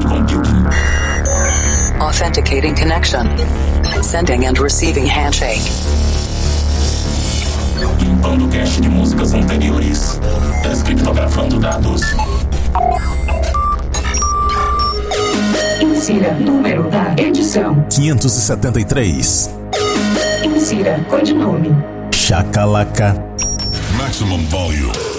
cloud computing. Authenticating connection. Sending and receiving handshake. Limpando cache de músicas anteriores. Descriptografando dados. Insira número da edição. 573. Insira codinome. Chacalaca. Maximum volume.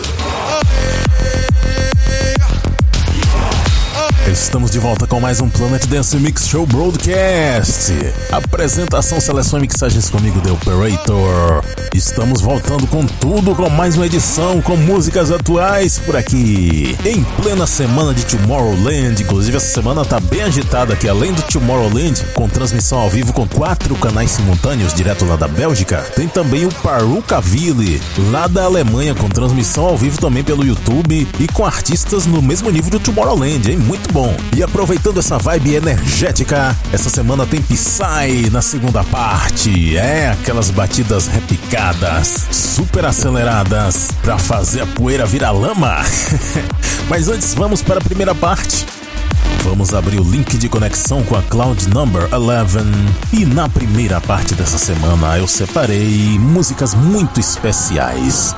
Estamos de volta com mais um Planet Dance Mix Show Broadcast. Apresentação, seleção e mixagens comigo, The Operator. Estamos voltando com tudo, com mais uma edição com músicas atuais por aqui. Em plena semana de Tomorrowland, inclusive essa semana tá bem agitada aqui, além do Tomorrowland, com transmissão ao vivo com quatro canais simultâneos direto lá da Bélgica. Tem também o Parukaville, lá da Alemanha, com transmissão ao vivo também pelo YouTube e com artistas no mesmo nível do Tomorrowland, hein? Muito bom. E aproveitando essa vibe energética, essa semana tem Psy na segunda parte. É, aquelas batidas repicadas, super aceleradas, pra fazer a poeira virar lama. Mas antes, vamos para a primeira parte. Vamos abrir o link de conexão com a Cloud Number 11. E na primeira parte dessa semana eu separei músicas muito especiais.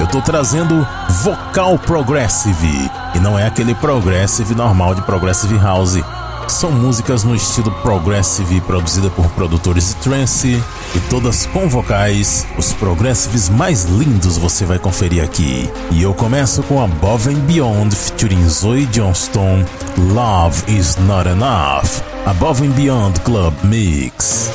Eu tô trazendo vocal progressive. E não é aquele progressive normal de progressive house. São músicas no estilo progressive produzida por produtores de trance e todas com vocais. Os progressives mais lindos você vai conferir aqui. E eu começo com Above and Beyond featuring Zoe Johnston. Love is not enough. Above and Beyond Club Mix.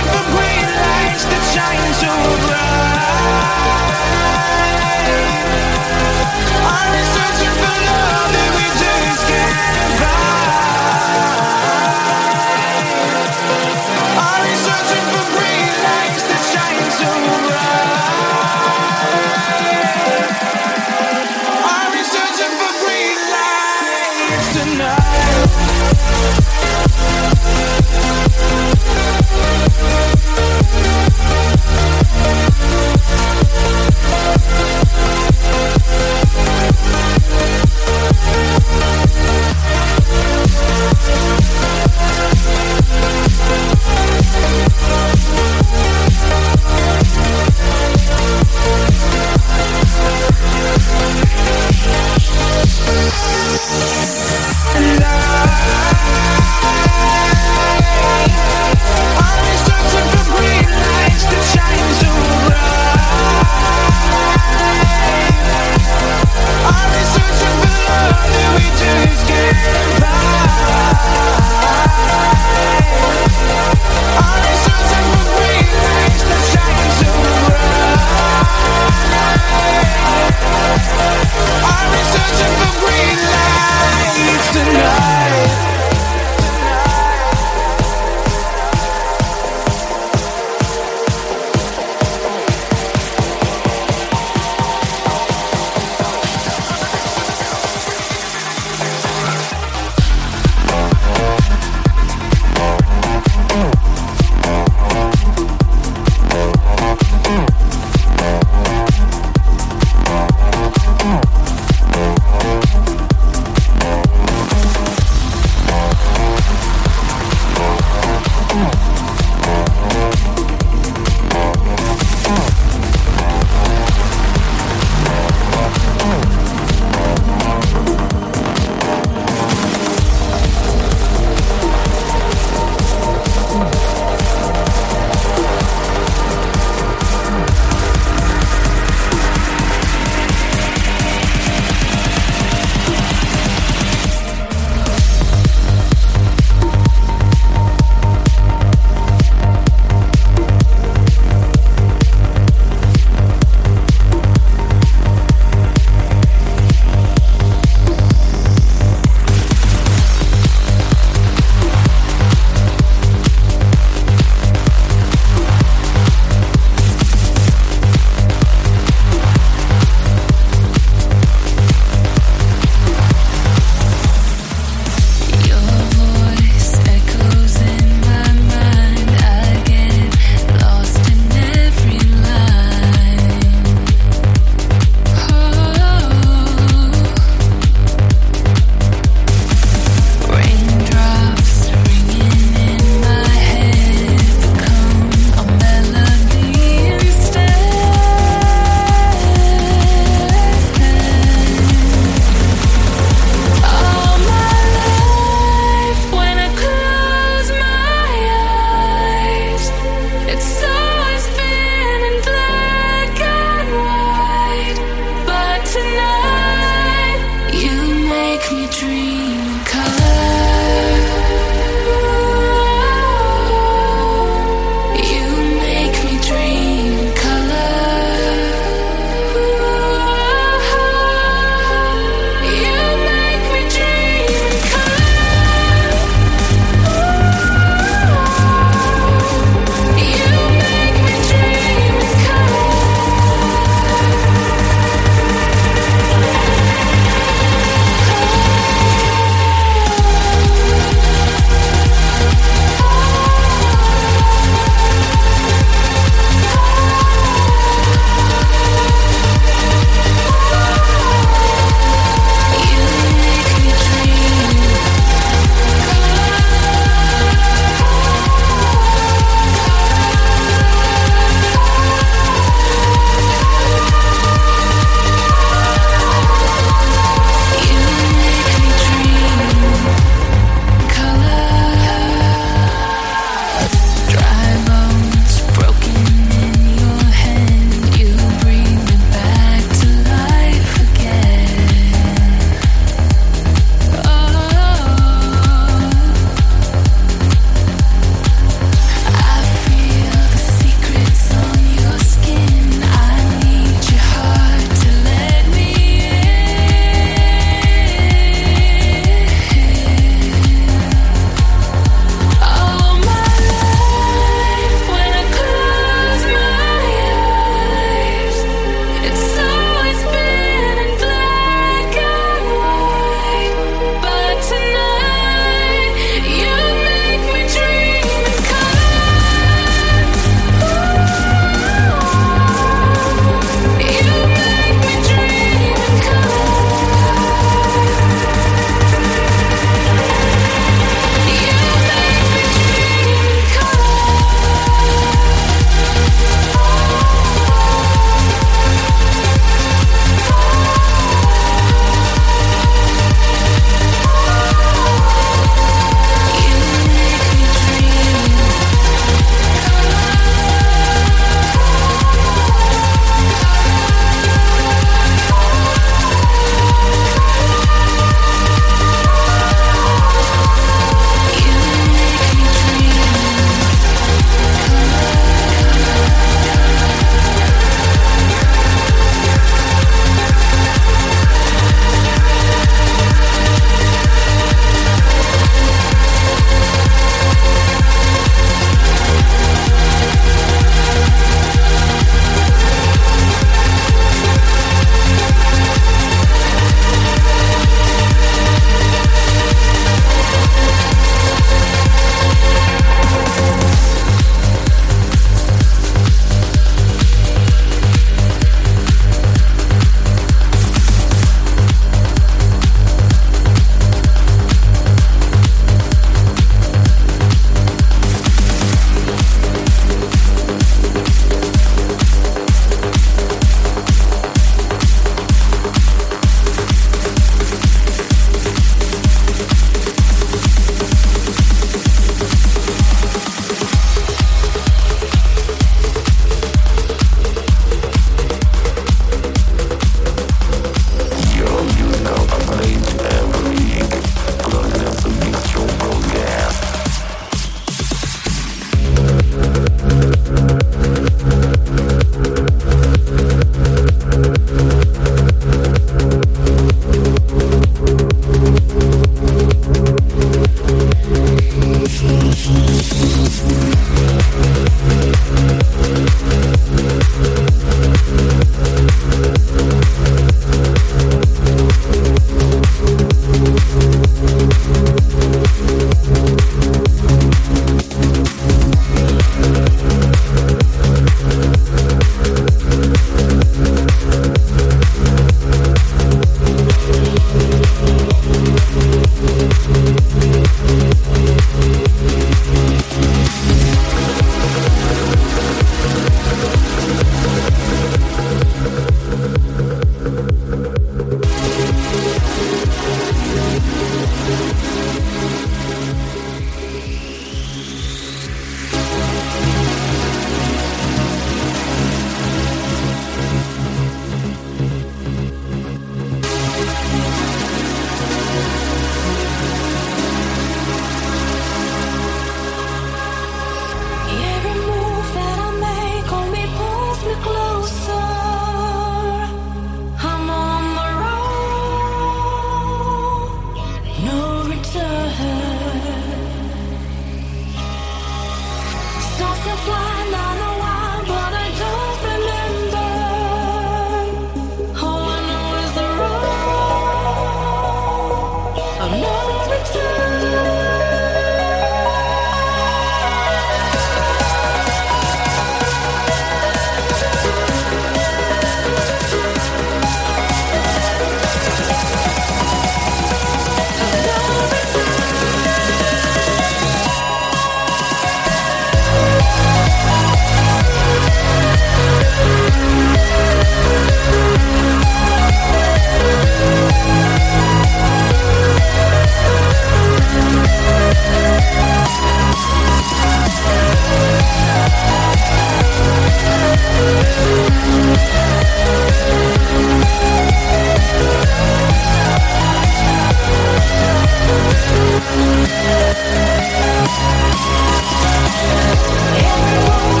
Everyone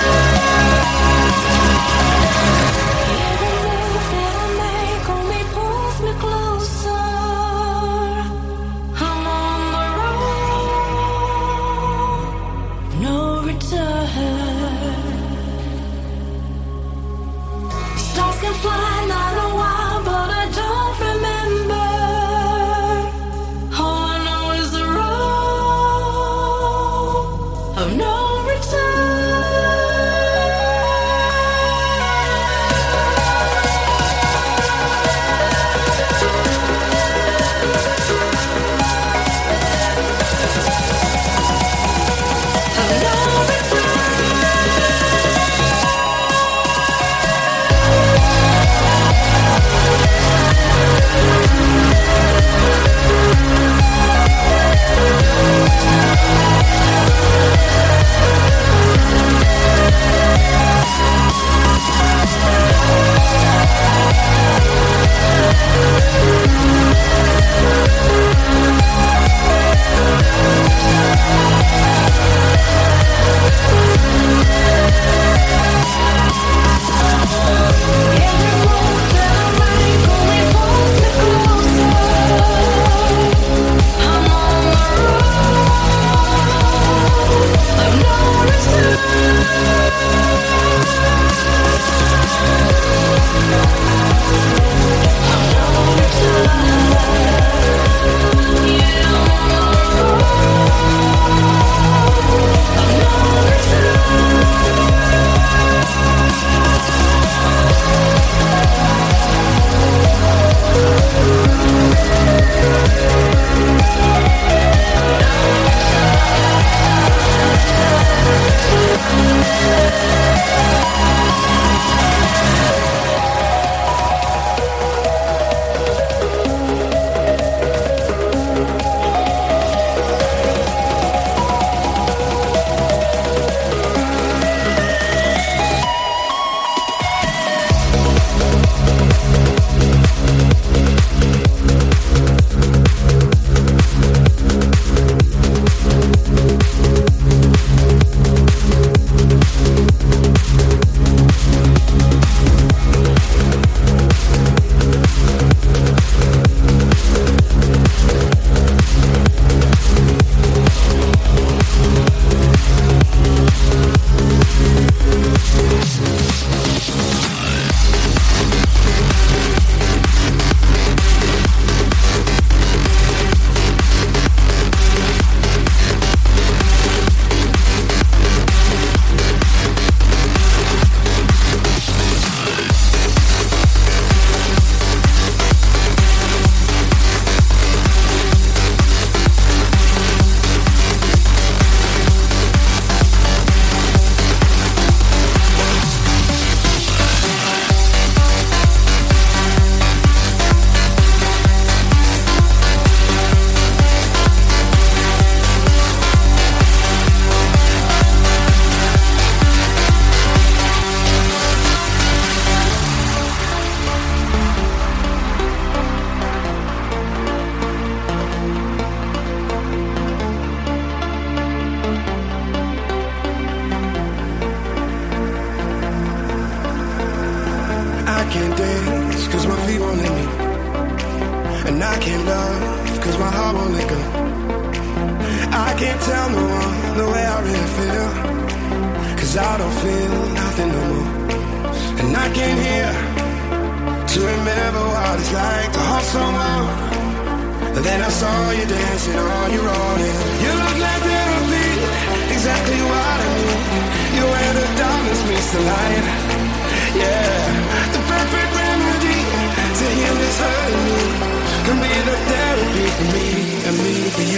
No I Yeah.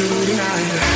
You tonight.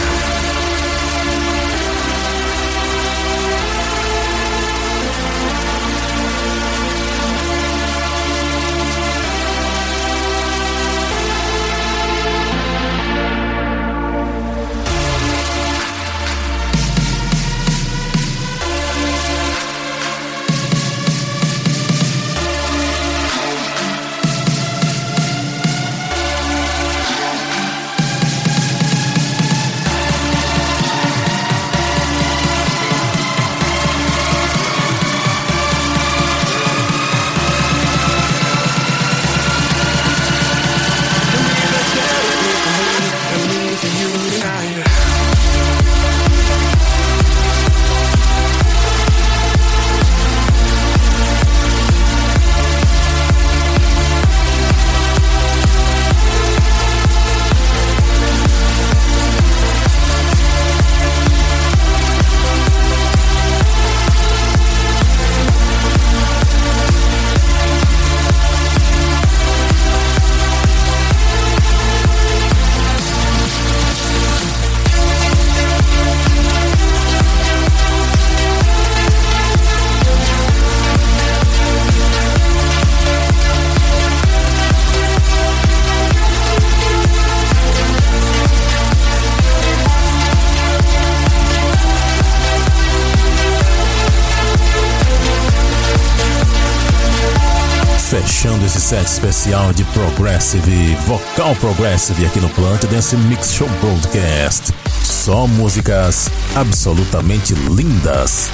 Especial de Progressive, vocal Progressive aqui no Plant Dance Mix Show Broadcast. Só músicas absolutamente lindas.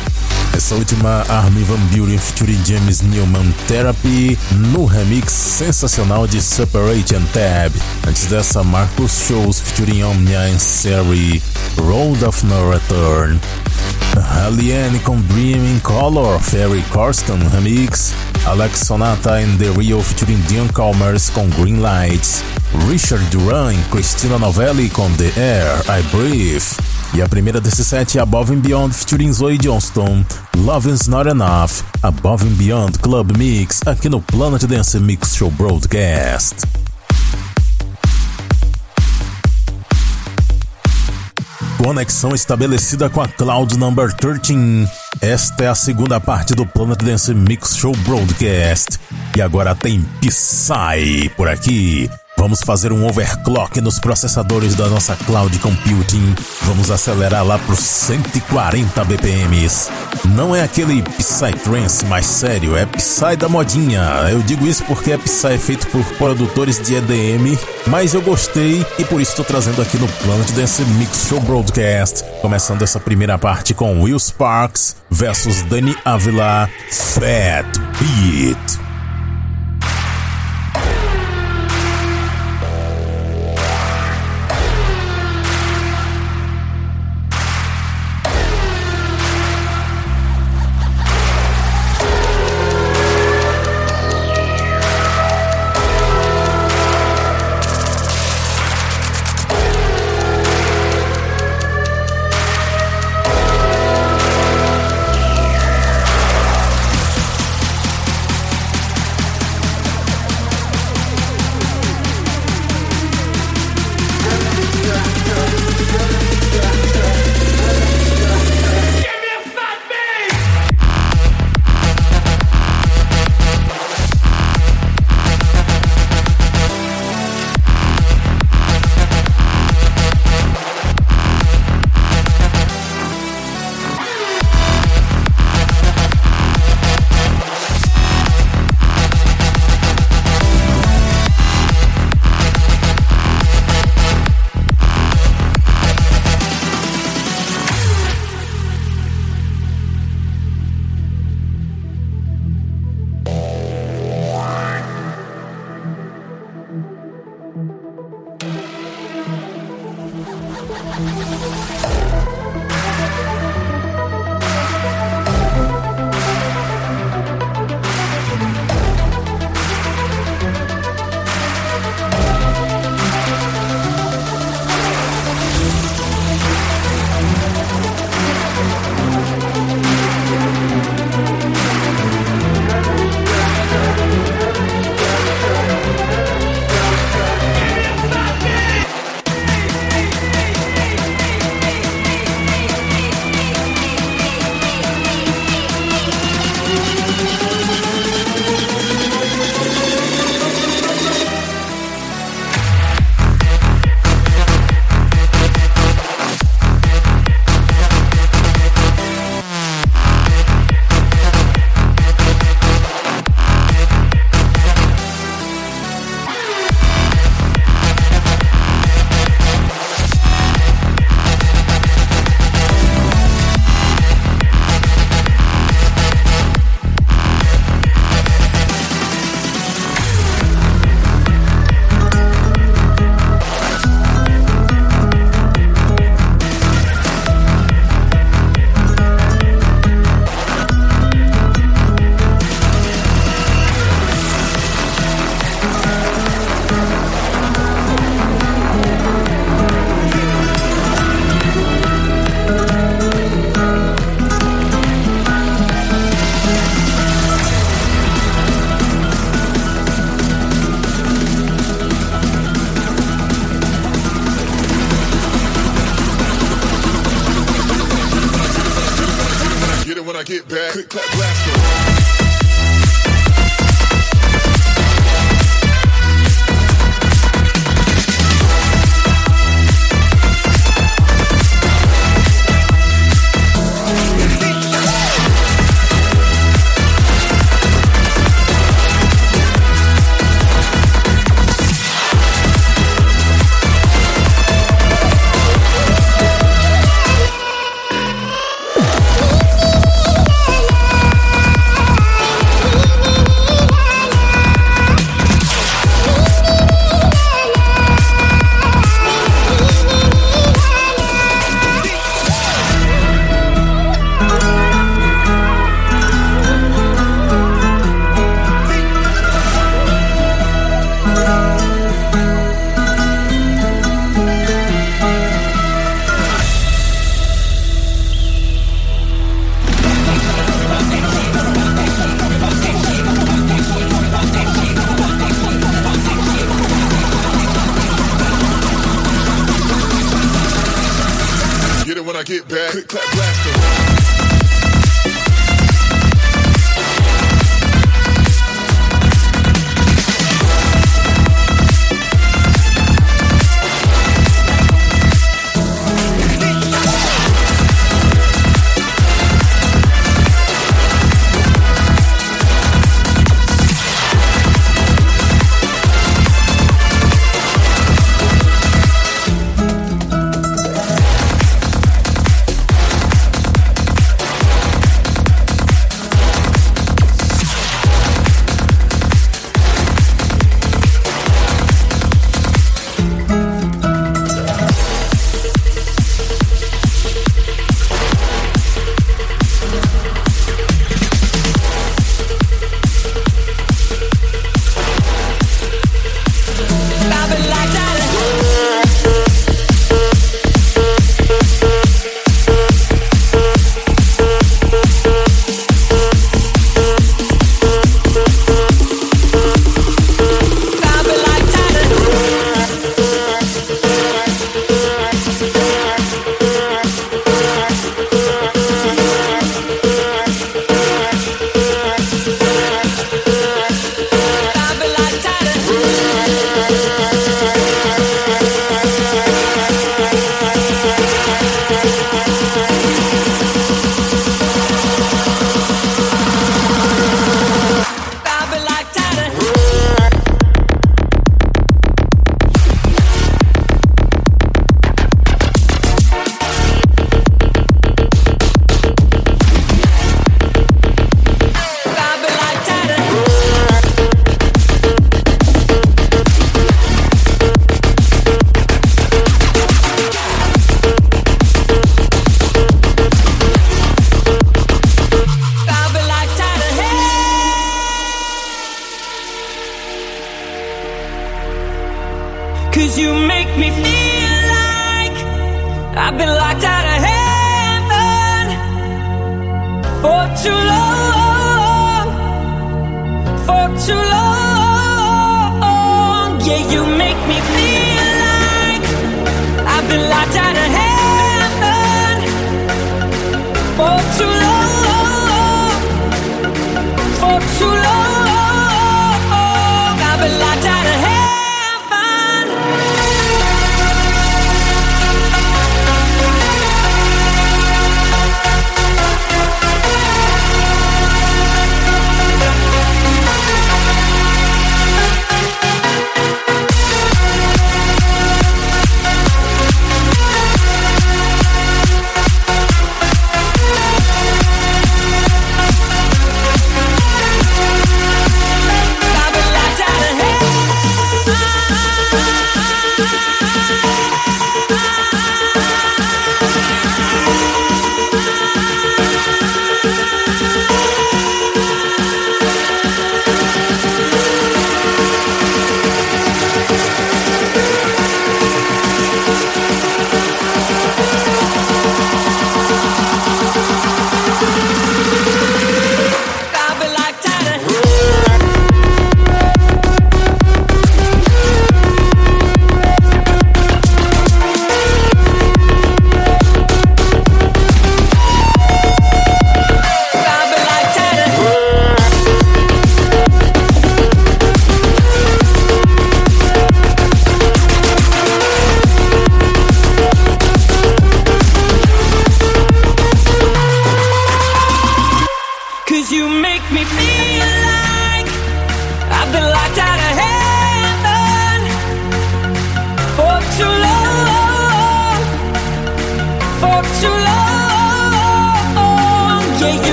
Essa última Armin Van Buren featuring James Newman Therapy no remix sensacional de Separate and Tab. Antes dessa, Marcus Shows featuring Omnia and Seri Road of No Return. Halliane com Dream in Color, Ferry Corsten remix. Alex Sonata and The Rio featuring Dion Calmers com Green Lights. Richard Duran e Christina Novelli com The Air I Breathe. E a primeira desse set é Above and Beyond featuring Zoe Johnston, Loving's Not Enough, Above and Beyond Club Mix, aqui no Planet Dance Mix Show Broadcast. Conexão estabelecida com a Cloud Number 13. Esta é a segunda parte do Planet Dance Mix Show Broadcast. E agora tem Psy por aqui. Vamos fazer um overclock nos processadores da nossa cloud computing. Vamos acelerar lá para os 140 BPMs. Não é aquele Psytrance mais sério, é Psy da modinha. Eu digo isso porque é Psy feito por produtores de EDM, mas eu gostei e por isso estou trazendo aqui no Planet Dance Mix Show Broadcast. Começando essa primeira parte com Will Sparks versus Danny Avila, Fat Beat.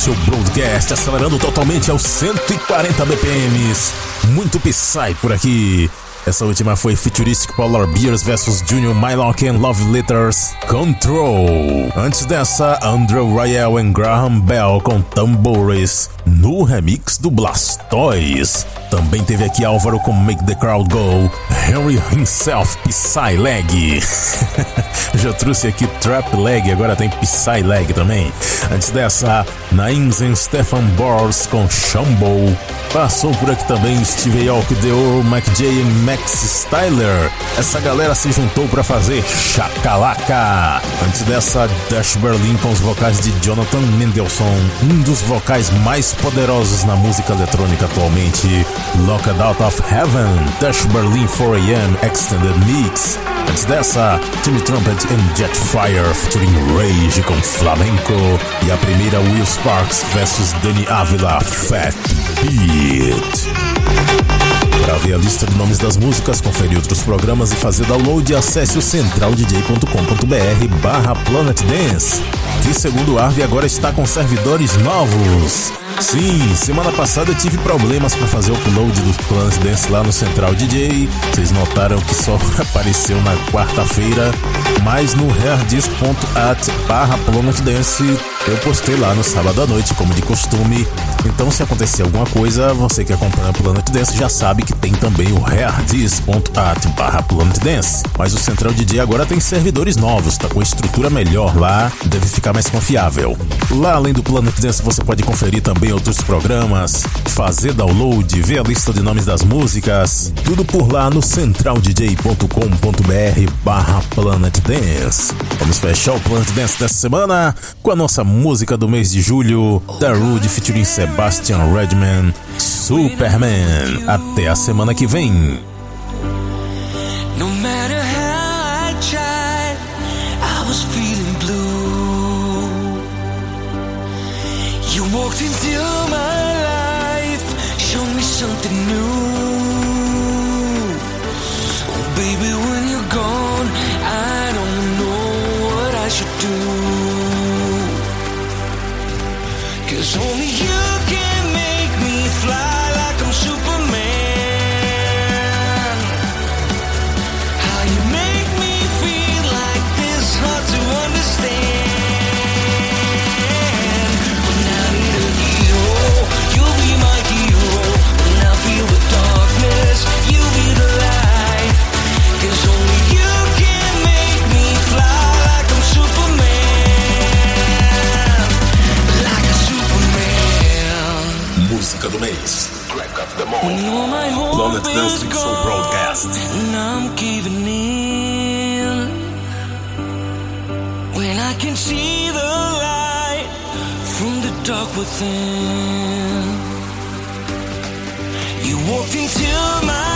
Show Broadcast, acelerando totalmente aos 140 BPMs. Muito Psy por aqui. Essa última foi Futuristic Polar Bears vs Junior Mylock and Love Letters Control. Antes dessa, Andrew Rayel e Graham Bell com Tambores no remix do Blastoise. Também teve aqui Álvaro com Make the Crowd Go, Henry himself, Psy Leg. Já trouxe aqui Trap Leg, agora tem Psy Leg também. Antes dessa, Nains e Stefan Bors com Shambo. Passou por aqui também Steve Aoki, Deor, McJ e Max Styler. Essa galera se juntou para fazer Chacalaca. Antes dessa, Dash Berlin com os vocais de Jonathan Mendelssohn, um dos vocais mais poderosos na música eletrônica atualmente. Locked Out of Heaven, Dash Berlin 4am Extended Mix. Antes dessa, Timmy Trumpet and Jetfire featuring Rage com Flamenco. E a primeira, Will Sparks vs Danny Avila, Fat Beat. Para ver a lista de nomes das músicas, conferir outros programas e fazer download, acesse o centraldj.com.br barra Planet Dance, que segundo Arve agora está com servidores novos. Sim, semana passada eu tive problemas para fazer o upload do Planet Dance lá no Central DJ. Vocês notaram que só apareceu na quarta-feira, mas no herdis.at barra Planet Dance eu postei lá no sábado à noite, como de costume. Então, se acontecer alguma coisa, você que acompanha o Planet Dance já sabe que tem também o herdis.at barra Planet Dance. Mas o Central DJ agora tem servidores novos, tá com estrutura melhor lá, deve ficar mais confiável. Lá além do Planet Dance, você pode conferir também outros programas, fazer download, ver a lista de nomes das músicas, tudo por lá no centraldj.com.br barra Planet Dance. Vamos fechar o Planet Dance dessa semana com a nossa música do mês de julho, da Rude featuring Sebastian Redman, Superman. Até a semana que vem. Walked into my life, showed me something new. Música do mês. Track of the When month. all my hope Planet Dance is Mix Show gone, Broadcast. and I'm giving in. When I can see the light from the dark within. You walked into my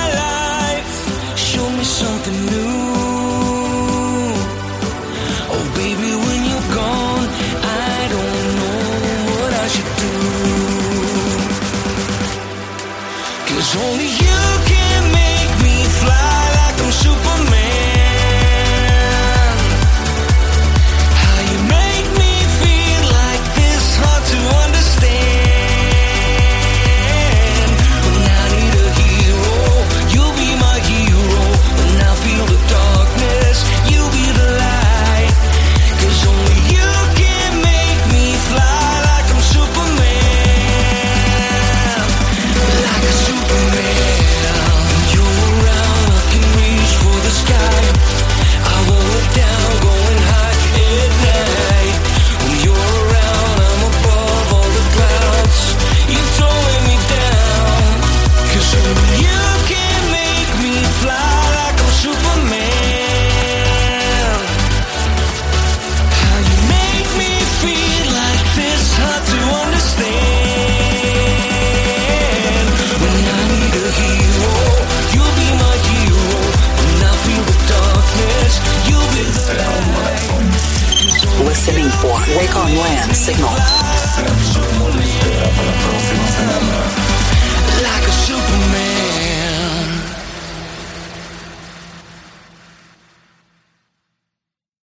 signal.